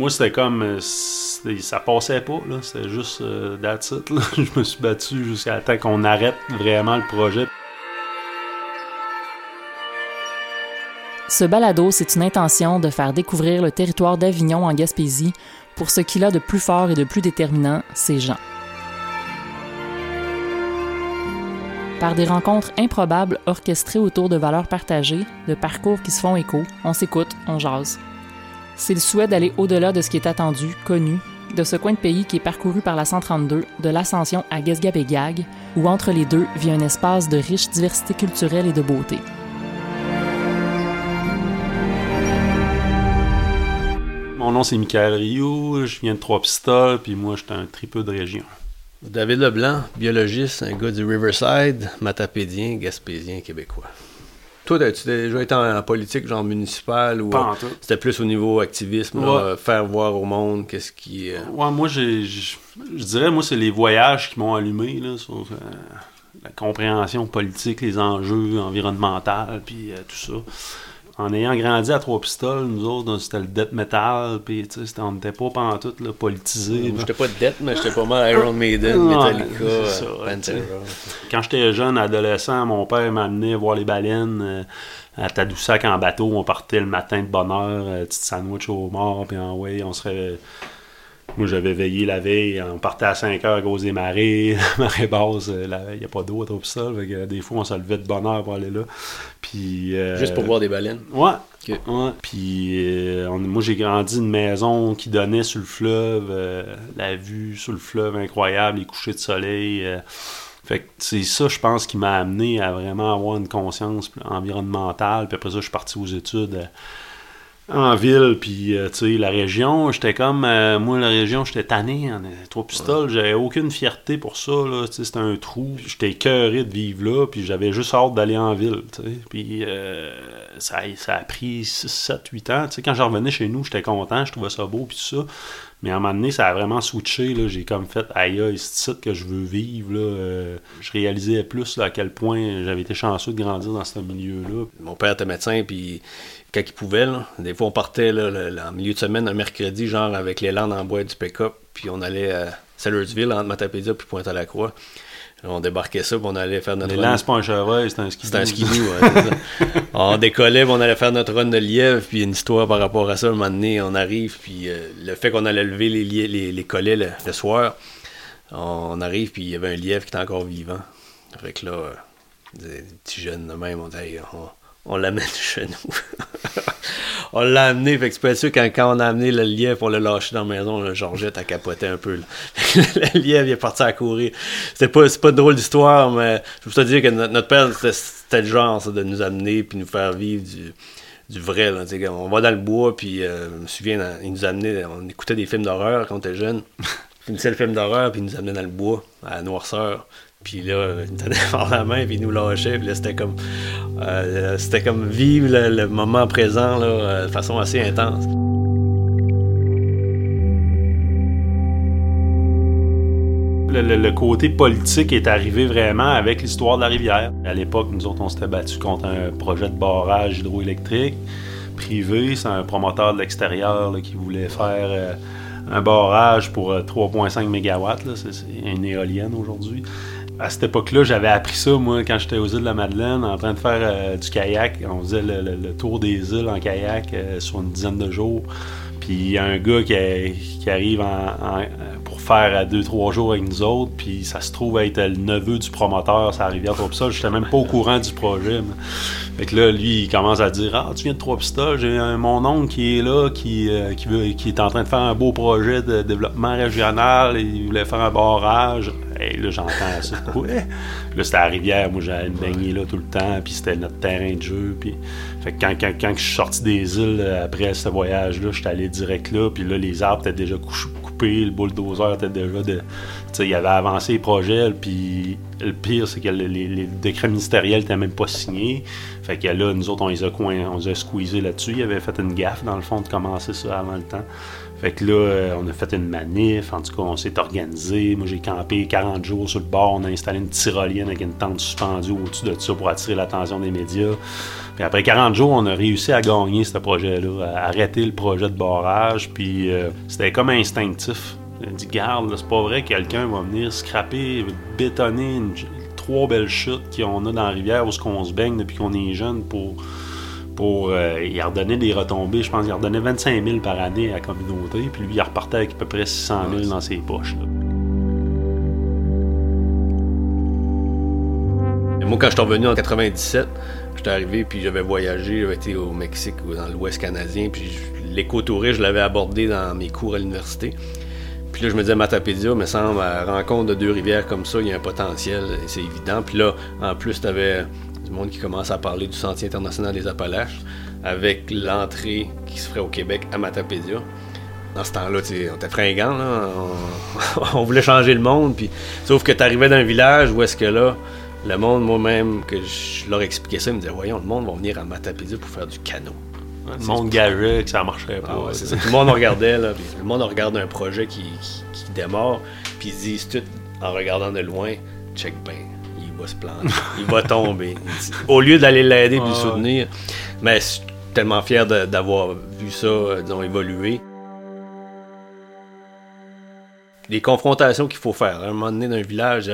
moi, c'était comme. euh, ça passait pas, là. C'était juste euh, it, là. Je me suis battu jusqu'à temps qu'on arrête vraiment le projet. Ce balado, c'est une intention de faire découvrir le territoire d'Avignon en Gaspésie pour ce qu'il a de plus fort et de plus déterminant, ses gens. Par des rencontres improbables orchestrées autour de valeurs partagées, de parcours qui se font écho, on s'écoute, on jase. C'est le souhait d'aller au-delà de ce qui est attendu, connu, de ce coin de pays qui est parcouru par la 132, de l'Ascension à Guesgabégag, où entre les deux vit un espace de riche diversité culturelle et de beauté. Mon nom, c'est Michael Rio. Je viens de Trois-Pistoles, puis moi, j'étais un tripeux de région. David Leblanc, biologiste, un gars du Riverside, matapédien, gaspésien, québécois. Toi, as-tu déjà été en, en politique, genre municipale, ou Pas euh, c'était plus au niveau activisme, là, Ouais. euh, faire voir au monde qu'est-ce qui... euh, Ouais, moi, j'ai, je dirais, moi, c'est les voyages qui m'ont allumé là, sur euh, la compréhension politique, les enjeux environnementaux, puis tout ça. En ayant grandi à Trois-Pistoles, nous autres, c'était le death metal, puis tu sais, on n'était pas pantoute là, politisé. là. J'étais pas de dette, mais j'étais pas mal Iron Maiden, Metallica, ça, euh, Pantera. Quand j'étais jeune, adolescent, mon père m'amenait voir les baleines euh, à Tadoussac en bateau. On partait le matin de bonne heure, euh, petite sandwich au mort, puis en ouais, on serait. Moi, j'avais veillé la veille. On partait à 5 heures à cause des marées. marée basse, euh, il n'y a pas d'eau fait que, euh, des fois, on se levait de bonne heure pour aller là. Puis, euh, Juste pour voir des baleines. Ouais. Puis euh, on- moi j'ai grandi une maison qui donnait sur le fleuve, euh, la vue sur le fleuve incroyable, les couchers de soleil. euh. fait que c'est ça, je pense, qui m'a amené à vraiment avoir une conscience environnementale. Puis après ça, je suis parti aux études euh, en ville, puis euh, tu sais, la région, j'étais comme, euh, moi, la région, j'étais tanné, en trois pistoles, j'avais aucune fierté pour ça, là, tu sais, c'était un trou, j'étais écœuré de vivre là, puis j'avais juste hâte d'aller en ville, tu sais, puis euh, ça, a- ça a pris 6, 7, 8 ans, tu sais, quand je revenais chez nous, j'étais content, je trouvais ça beau, puis tout ça, mais à un moment donné, ça a vraiment switché, j'ai comme fait, aïe, c'est site que je veux vivre, là, euh, je réalisais plus là, à quel point j'avais été chanceux de grandir dans ce milieu-là, Mon père était médecin, puis quand il pouvait, là, des fois on partait en milieu de semaine, un mercredi, genre avec les landes en bois du pick-up, puis on allait à Sellersville, entre Matapédia puis Pointe-à-la-Croix. On débarquait ça, puis on allait faire notre les run. lances, pas un chevreuil, c'était un ski. C'était un skidoo, ouais, c'est. On décollait, on allait faire notre run de lièvre, puis une histoire par rapport à ça. Un moment donné, on arrive, puis euh, le fait qu'on allait lever les, lie- les, collets le, soir, on arrive, puis il y avait un lièvre qui était encore vivant. Fait que là, euh, des petits jeunes de même, on dit, on, on l'amène chez nous. On l'a amené, fait que c'est pas sûr, quand, quand on a amené le lièvre, on l'a lâché dans la maison, là, Georgette a capoté un peu. là. le lièvre, il est parti à courir. C'était pas, c'est pas une drôle d'histoire, mais je veux te dire que notre, notre père, c'était, le genre ça, de nous amener puis nous faire vivre du, du vrai. Là, on va dans le bois, puis euh, je me souviens, dans- il nous amenait, on écoutait des films d'horreur quand on était jeune. Il finissait le film d'horreur, puis il nous amenait dans le bois, à la noirceur. Puis là, il tenait par la main, puis il nous lâchait. Puis là, c'était comme, euh, c'était comme vivre le, moment présent là, euh, de façon assez intense. Le, le- côté politique est arrivé vraiment avec l'histoire de la rivière. À l'époque, nous autres, on s'était battus contre un projet de barrage hydroélectrique privé. C'est un promoteur de l'extérieur qui voulait faire euh, un barrage pour euh, 3,5 MW. c'est une éolienne aujourd'hui. À cette époque-là, j'avais appris ça, moi, quand j'étais aux îles de la Madeleine, en train de faire euh, du kayak. On faisait le, tour des îles en kayak euh, sur une dizaine de jours. Puis il y a un gars qui, arrive pour faire à 2-3 jours avec nous autres, puis ça se trouve être le neveu du promoteur, ça rivière Trois-Pistoles. J'étais même pas au courant du projet. Fait que là, lui, il commence à dire Ah, tu viens de Trois-Pistoles, j'ai un- mon oncle qui est là, qui, euh, qui, veut, qui est en train de faire un beau projet de développement régional, et il voulait faire un barrage. Et là, j'entends ça. Ouais. Là, c'était à la rivière, moi, j'allais me baigner là tout le temps, puis c'était notre terrain de jeu. Puis... Fait que quand, quand, quand je suis sorti des îles euh, après ce voyage-là, j'étais allé direct là, puis là, les arbres étaient déjà couch- le bulldozer était déjà de. Il avait avancé les projets, puis le pire, c'est que les décrets ministériels n'étaient même pas signés. Fait que là, nous autres, on les a, coin, on les a squeezés là-dessus. Il avait fait une gaffe, dans le fond, de commencer ça avant le temps. Fait que là, euh, on a fait une manif, en tout cas, on s'est organisé. Moi, j'ai campé 40 jours sur le bord, on a installé une tyrolienne avec une tente suspendue au-dessus de ça pour attirer l'attention des médias. Puis après 40 jours, on a réussi à gagner ce projet-là, à arrêter le projet de barrage, puis euh, c'était comme instinctif. On dit, garde, c'est pas vrai que quelqu'un va venir scraper, bétonner une, trois belles chutes qu'on a dans la rivière où on se baigne depuis qu'on est jeune pour pour euh, y redonner des retombées. Je pense qu'il redonnait 25 000 par année à la communauté, puis lui, il repartait avec à peu près 600 000 dans ses poches. Moi, quand je suis revenu en 97, j'étais arrivé, puis j'avais voyagé, j'avais été au Mexique ou dans l'Ouest canadien, puis l'écotourisme, je l'avais abordé dans mes cours à l'université. Puis là, je me disais, Matapédia, me semble, à la rencontre de deux rivières comme ça, il y a un potentiel, c'est évident. Puis là, en plus, tu avais du monde qui commence à parler du Sentier international des Appalaches, avec l'entrée qui se ferait au Québec à Matapédia. Dans ce temps-là, on était fringants, là. On, voulait changer le monde, puis sauf que tu arrivais d'un village où est-ce que là, le monde, moi-même, que je leur expliquais ça, ils me disaient Voyons, le monde va venir à Matapédia pour faire du canot. Le monde gageait que ça marcherait pas. Ah Tout le monde regardait, là. le monde regarde un projet qui, qui, démarre, puis ils disent tout en regardant de loin Check bien va se planter, il va tomber. Au lieu d'aller l'aider et le soutenir, mais je suis tellement fier d'avoir vu ça, euh, disons, évoluer. Les confrontations qu'il faut faire. À un moment donné, dans un village,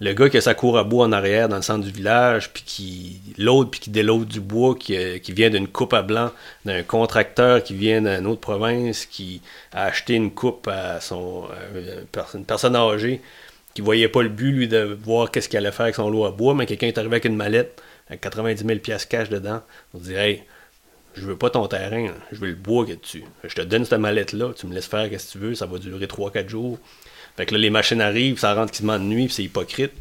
le gars qui a sa cour à bois en arrière dans le centre du village, puis qui l'autre, puis qui déloade du bois, qui, euh, vient d'une coupe à blanc, d'un contracteur qui vient d'une autre province, qui a acheté une coupe à son euh, une personne âgée, qui voyait pas le but, lui, de voir qu'est-ce qu'il allait faire avec son lot à bois, mais quelqu'un est arrivé avec une mallette avec 90 000 pièces cash dedans. On dit, hey, je veux pas ton terrain, je veux le bois a dessus. Je te donne cette mallette-là, tu me laisses faire ce que tu veux, ça va durer 3-4 jours. Fait que là, les machines arrivent, ça rentre quasiment de nuit, puis c'est hypocrite.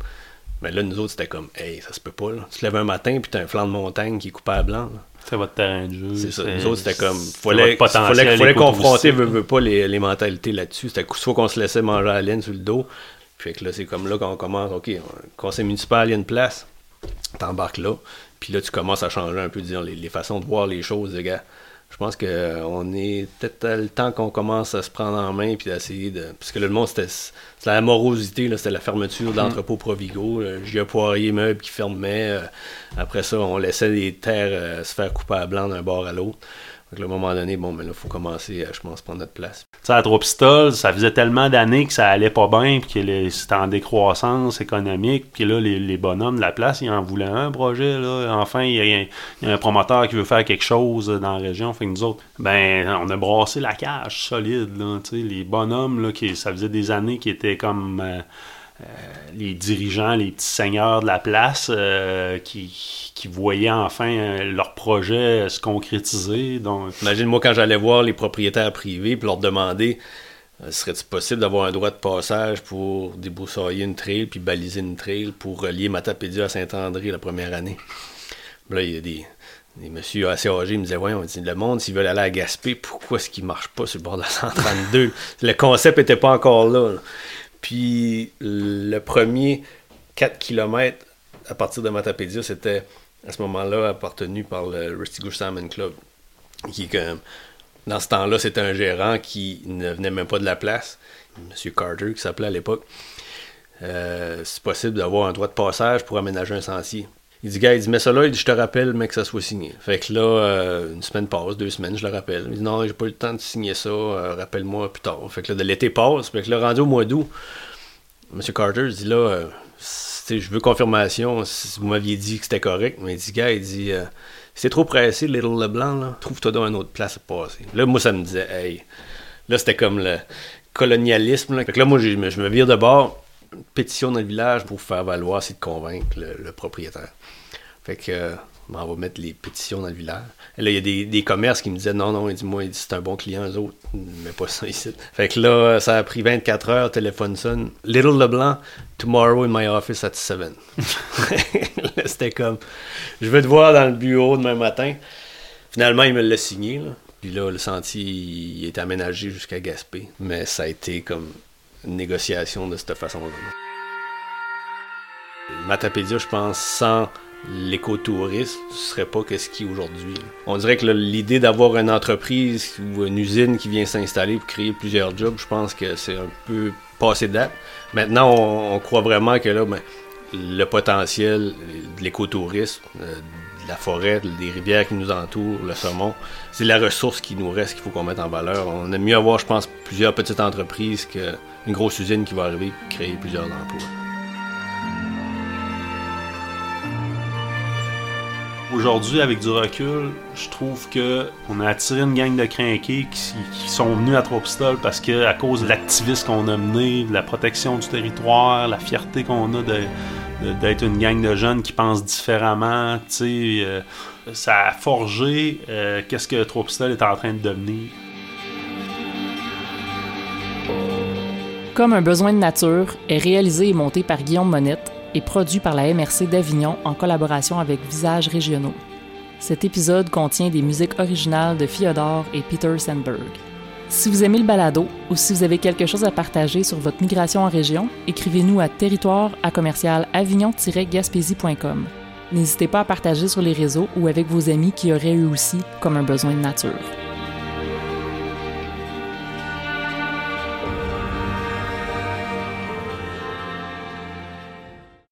Mais là, nous autres, c'était comme, hey, ça se peut pas, là. Tu te lèves un matin, puis t'as un flanc de montagne qui est coupé à blanc. C'est votre terrain de jeu. C'est ça. Nous autres, c'était comme, fallait, fallait, fallait confronter, veut, pas les, les mentalités là-dessus. C'était soit qu'on se laissait manger à la laine sur le dos, fait que là, c'est comme là qu'on commence, OK, conseil municipal, il y a une place, t'embarques là, puis là, tu commences à changer un peu dire, les, façons de voir les choses, les gars. Je pense qu'on est peut-être le temps qu'on commence à se prendre en main puis d'essayer de. Parce que le monde, c'était la morosité, c'était la fermeture de l'entrepôt Provigo. J'ai un poirier meuble qui fermait. Euh, après ça, on laissait les terres euh, se faire couper à blanc d'un bord à l'autre. Donc, à un moment donné, bon, mais là, il faut commencer à, je pense, prendre notre place. Tu sais, à trois ça faisait tellement d'années que ça allait pas bien, puis que c'était en décroissance économique, puis là, les, bonhommes de la place, ils en voulaient un projet, là. Enfin, il y, a, un promoteur qui veut faire quelque chose dans la région, fait que nous autres, ben, on a brassé la cage solide, là, tu sais, les bonhommes, là, qui, ça faisait des années qui étaient comme... Euh, les dirigeants, les petits seigneurs de la place euh, qui, voyaient enfin euh, leur projet se concrétiser. Donc... Imagine-moi quand j'allais voir les propriétaires privés puis leur demander serait-il possible d'avoir un droit de passage pour débroussailler une trail puis baliser une trail pour relier Matapédia à Saint-André la première année? Là, il y a des, des messieurs assez âgés ils me disaient Voyons, le monde, s'ils veulent aller à Gaspé, pourquoi est-ce qu'ils ne marchent pas sur le bord de la 132 Le concept n'était pas encore là. Puis le premier 4 km à partir de Matapédia, c'était à ce moment-là appartenu par le Rusty Goose Salmon Club. Qui dans ce temps-là, c'était un gérant qui ne venait même pas de la place, M. Carter, qui s'appelait à l'époque. Euh, c'est possible d'avoir un droit de passage pour aménager un sentier. Il dit, gars, il dit, mets ça là, il dit, je te rappelle, mais que ça soit signé. Fait que là, euh, une semaine passe, deux semaines, je le rappelle. Il dit, non, j'ai pas eu le temps de signer ça, euh, rappelle-moi plus tard. Fait que là, de l'été passe, fait que là, rendu au mois d'août, M. Carter dit, là, euh, je veux confirmation, si vous m'aviez dit que c'était correct. Mais il dit, gars, il dit, c'est trop pressé, Little Leblanc, là, trouve-toi dans une autre place à passer. Là, moi, ça me disait, hey, là, c'était comme le colonialisme. Là. Fait que là, moi, je me vire de bord pétition dans le village pour faire valoir, c'est de convaincre le, propriétaire. Fait que euh, on va mettre les pétitions dans le village. Et là, il y a des, des, commerces qui me disaient non, non, il dit moi, c'est un bon client, eux autres, mais pas ça ici. Fait que là, ça a pris 24 heures, téléphone sonne. Little Leblanc, tomorrow in my office at 7. C'était comme, je veux te voir dans le bureau demain matin. Finalement, il me l'a signé. Là. Puis là, le sentier, il est aménagé jusqu'à Gaspé. Mais ça a été comme négociation de cette façon-là. Matapédia, je pense, sans l'écotourisme ne serait pas ce qu'il est aujourd'hui. On dirait que l'idée d'avoir une entreprise ou une usine qui vient s'installer pour créer plusieurs jobs, je pense que c'est un peu passé date. Maintenant, on, croit vraiment que là, ben, le potentiel de l'écotourisme, euh, de la forêt, des rivières qui nous entourent, le saumon, c'est la ressource qui nous reste qu'il faut qu'on mette en valeur. On aime mieux avoir, je pense, plusieurs petites entreprises qu'une grosse usine qui va arriver créer plusieurs emplois. Aujourd'hui, avec du recul, je trouve que on a attiré une gang de crinqués qui, sont venus à trois parce que à cause de l'activisme qu'on a mené, de la protection du territoire, la fierté qu'on a d'être une gang de jeunes qui pensent différemment, euh, ça a forgé euh, qu'est-ce que trois est en train de devenir. Comme un besoin de nature est réalisé et monté par Guillaume Monette, et produit par la MRC d'Avignon en collaboration avec Visages Régionaux. Cet épisode contient des musiques originales de Fyodor et Peter Sandberg. Si vous aimez le balado ou si vous avez quelque chose à partager sur votre migration en région, écrivez-nous à territoire à commercial avignon-gaspésie.com. N'hésitez pas à partager sur les réseaux ou avec vos amis qui auraient eu aussi comme un besoin de nature.